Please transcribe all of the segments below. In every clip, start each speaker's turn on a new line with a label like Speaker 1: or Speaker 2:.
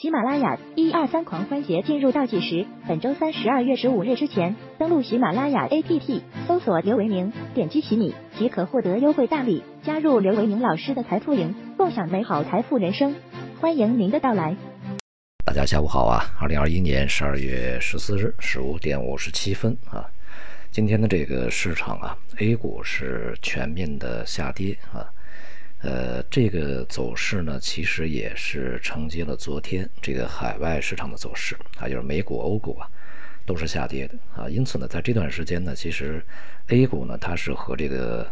Speaker 1: 喜马拉雅一二三狂欢节进入倒计时，本周三十二月十五日之前登录喜马拉雅 APP，搜索刘维明，点击喜米即可获得优惠大礼，加入刘维明老师的财富营，共享美好财富人生。欢迎您的到来。
Speaker 2: 大家下午好啊！二零二一年十二月十四日十五点五十七分啊，今天的这个市场啊，A 股是全面的下跌啊。呃，这个走势呢，其实也是承接了昨天这个海外市场的走势啊，就是美股、欧股啊，都是下跌的啊。因此呢，在这段时间呢，其实 A 股呢，它是和这个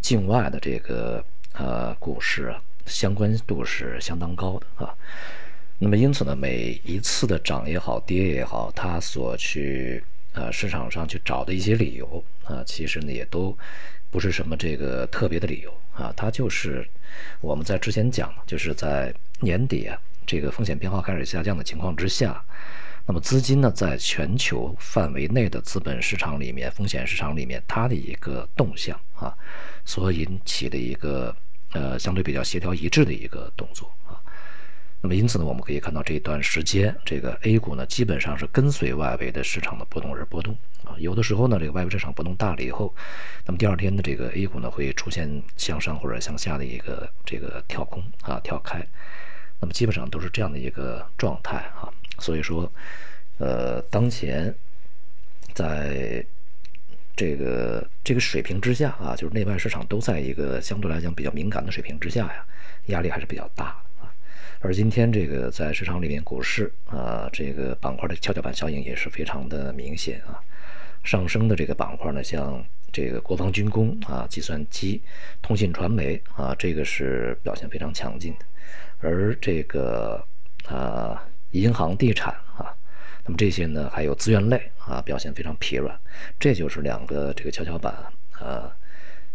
Speaker 2: 境外的这个呃股市啊相关度是相当高的啊。那么因此呢，每一次的涨也好，跌也好，它所去呃市场上去找的一些理由啊，其实呢也都。不是什么这个特别的理由啊，它就是我们在之前讲，就是在年底啊，这个风险偏好开始下降的情况之下，那么资金呢在全球范围内的资本市场里面、风险市场里面，它的一个动向啊，所引起的一个呃相对比较协调一致的一个动作啊。那么因此呢，我们可以看到这一段时间，这个 A 股呢基本上是跟随外围的市场的波动而波动啊。有的时候呢，这个外围市场波动大了以后，那么第二天的这个 A 股呢会出现向上或者向下的一个这个跳空啊跳开，那么基本上都是这样的一个状态啊。所以说，呃，当前在这个这个水平之下啊，就是内外市场都在一个相对来讲比较敏感的水平之下呀，压力还是比较大。而今天这个在市场里面，股市啊，这个板块的跷跷板效应也是非常的明显啊。上升的这个板块呢，像这个国防军工啊、计算机、通信传媒啊，这个是表现非常强劲的。而这个啊，银行、地产啊，那么这些呢，还有资源类啊，表现非常疲软。这就是两个这个跷跷板啊。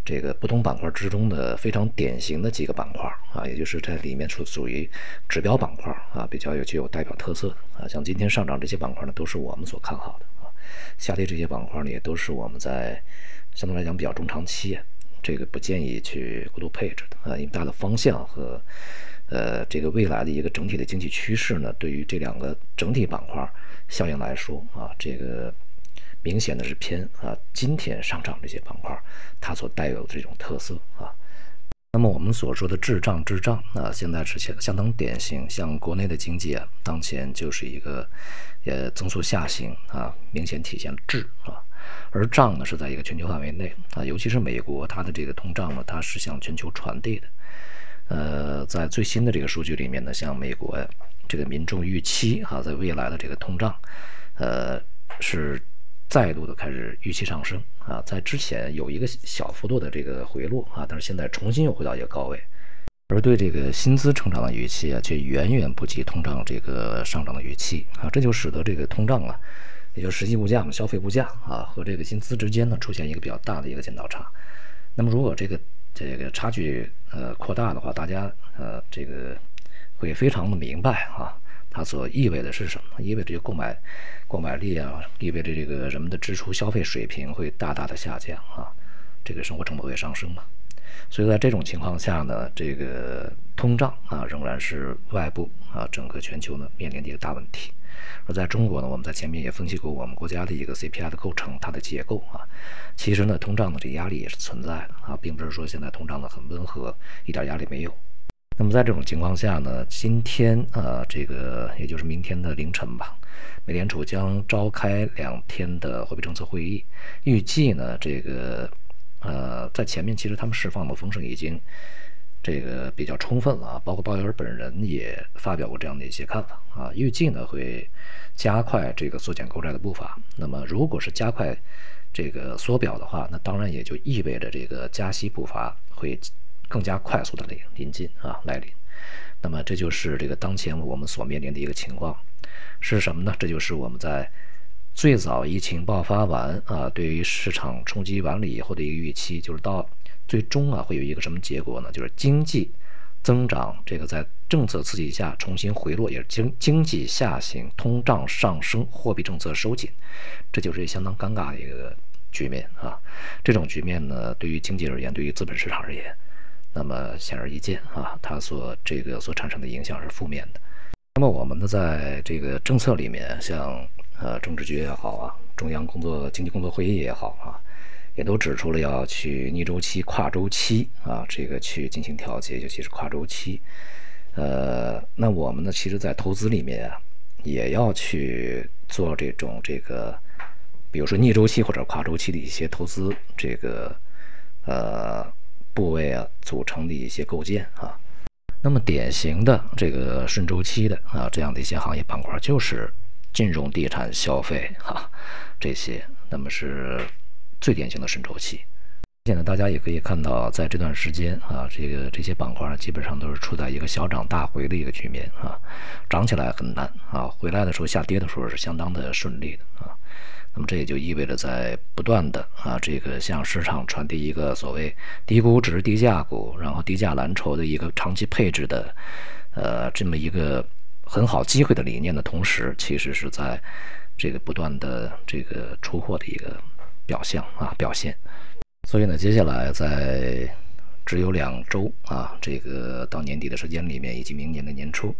Speaker 2: 这个不同板块之中的非常典型的几个板块啊，也就是在里面属属于指标板块啊，比较有具有代表特色的啊，像今天上涨这些板块呢，都是我们所看好的啊，下跌这些板块呢，也都是我们在相对来讲比较中长期，这个不建议去过度配置的啊，因为大的方向和呃这个未来的一个整体的经济趋势呢，对于这两个整体板块效应来说啊，这个。明显的是偏啊，今天上涨这些板块，它所带有的这种特色啊。那么我们所说的滞胀滞胀啊，现在是相相当典型。像国内的经济啊，当前就是一个呃增速下行啊，明显体现滞啊。而胀呢是在一个全球范围内啊，尤其是美国，它的这个通胀呢，它是向全球传递的。呃，在最新的这个数据里面呢，像美国这个民众预期哈，在未来的这个通胀，呃是。再度的开始预期上升啊，在之前有一个小幅度的这个回落啊，但是现在重新又回到一个高位，而对这个薪资成长的预期啊，却远远不及通胀这个上涨的预期啊，这就使得这个通胀啊，也就实际物价嘛，消费物价啊和这个薪资之间呢出现一个比较大的一个剪刀差。那么如果这个这个差距呃扩大的话，大家呃这个会非常的明白啊。它所意味的是什么？意味着购买购买力啊，意味着这个人们的支出消费水平会大大的下降啊，这个生活成本会上升嘛。所以在这种情况下呢，这个通胀啊仍然是外部啊整个全球呢面临的一个大问题。而在中国呢，我们在前面也分析过我们国家的一个 CPI 的构成，它的结构啊，其实呢通胀的这压力也是存在的啊，并不是说现在通胀的很温和，一点压力没有。那么在这种情况下呢，今天呃，这个也就是明天的凌晨吧，美联储将召开两天的货币政策会议，预计呢，这个呃，在前面其实他们释放的风声已经这个比较充分了啊，包括鲍威尔本人也发表过这样的一些看法啊，预计呢会加快这个缩减购债的步伐。那么如果是加快这个缩表的话，那当然也就意味着这个加息步伐会。更加快速的临临近啊来临，那么这就是这个当前我们所面临的一个情况，是什么呢？这就是我们在最早疫情爆发完啊，对于市场冲击完了以后的一个预期，就是到最终啊会有一个什么结果呢？就是经济增长这个在政策刺激下重新回落，也经经济下行，通胀上升，货币政策收紧，这就是相当尴尬的一个局面啊。这种局面呢，对于经济而言，对于资本市场而言。那么显而易见啊，它所这个所产生的影响是负面的。那么我们呢，在这个政策里面，像呃政治局也好啊，中央工作经济工作会议也好啊，也都指出了要去逆周期、跨周期啊，这个去进行调节，尤其是跨周期。呃，那我们呢，其实，在投资里面啊，也要去做这种这个，比如说逆周期或者跨周期的一些投资，这个呃部位啊组成的一些构建啊。那么典型的这个顺周期的啊这样的一些行业板块，就是金融、地产、消费哈这些，那么是最典型的顺周期。现在大家也可以看到，在这段时间啊，这个这些板块基本上都是处在一个小涨大回的一个局面啊，涨起来很难啊，回来的时候下跌的时候是相当的顺利的啊。那么这也就意味着在不断的啊，这个向市场传递一个所谓低估值、低价股，然后低价蓝筹的一个长期配置的，呃，这么一个很好机会的理念的同时，其实是在这个不断的这个出货的一个表象啊表现。所以呢，接下来在只有两周啊，这个到年底的时间里面，以及明年的年初，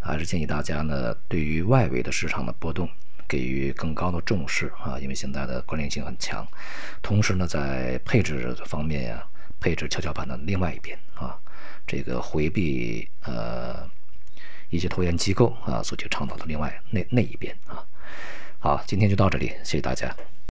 Speaker 2: 还是建议大家呢，对于外围的市场的波动。给予更高的重视啊，因为现在的关联性很强。同时呢，在配置方面呀，配置跷跷板的另外一边啊，这个回避呃一些投研机构啊所去倡导的另外那那一边啊。好，今天就到这里，谢谢大家。